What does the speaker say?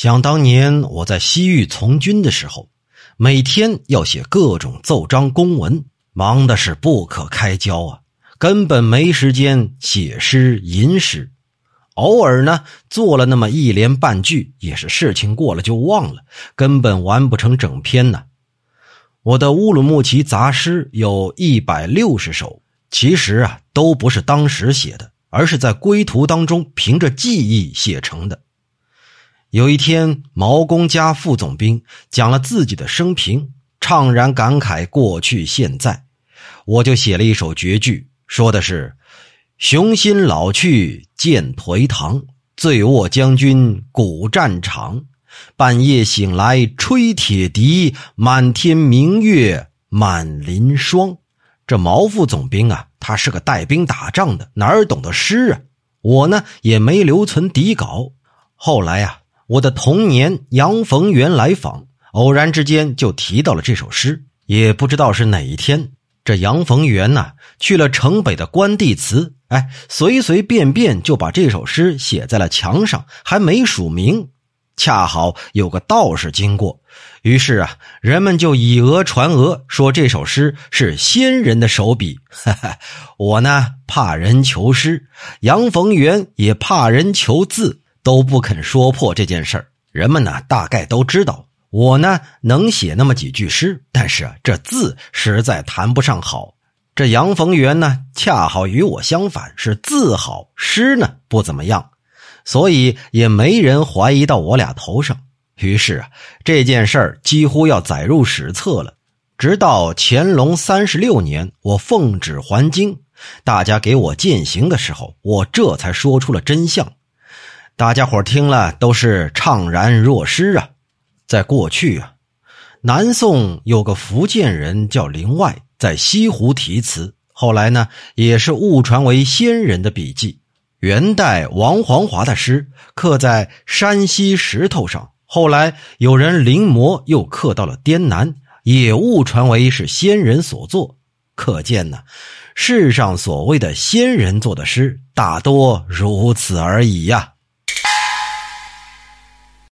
想当年我在西域从军的时候，每天要写各种奏章公文，忙的是不可开交啊，根本没时间写诗吟诗。偶尔呢，做了那么一连半句，也是事情过了就忘了，根本完不成整篇呢。我的乌鲁木齐杂诗有一百六十首，其实啊，都不是当时写的，而是在归途当中凭着记忆写成的。有一天，毛公家副总兵讲了自己的生平，怅然感慨过去现在，我就写了一首绝句，说的是：“雄心老去见颓唐，醉卧将军古战场。半夜醒来吹铁笛，满天明月满林霜。”这毛副总兵啊，他是个带兵打仗的，哪儿懂得诗啊？我呢，也没留存底稿。后来啊。我的童年，杨逢源来访，偶然之间就提到了这首诗。也不知道是哪一天，这杨逢源呐去了城北的关帝祠，哎，随随便便就把这首诗写在了墙上，还没署名。恰好有个道士经过，于是啊，人们就以讹传讹，说这首诗是仙人的手笔。哈哈，我呢怕人求诗，杨逢源也怕人求字。都不肯说破这件事儿，人们呢大概都知道，我呢能写那么几句诗，但是这字实在谈不上好。这杨逢源呢恰好与我相反，是字好，诗呢不怎么样，所以也没人怀疑到我俩头上。于是啊这件事儿几乎要载入史册了。直到乾隆三十六年，我奉旨还京，大家给我践行的时候，我这才说出了真相。大家伙听了都是怅然若失啊！在过去啊，南宋有个福建人叫林外，在西湖题词，后来呢也是误传为先人的笔记。元代王黄华的诗刻在山西石头上，后来有人临摹又刻到了滇南，也误传为是先人所作。可见呢，世上所谓的先人做的诗，大多如此而已呀。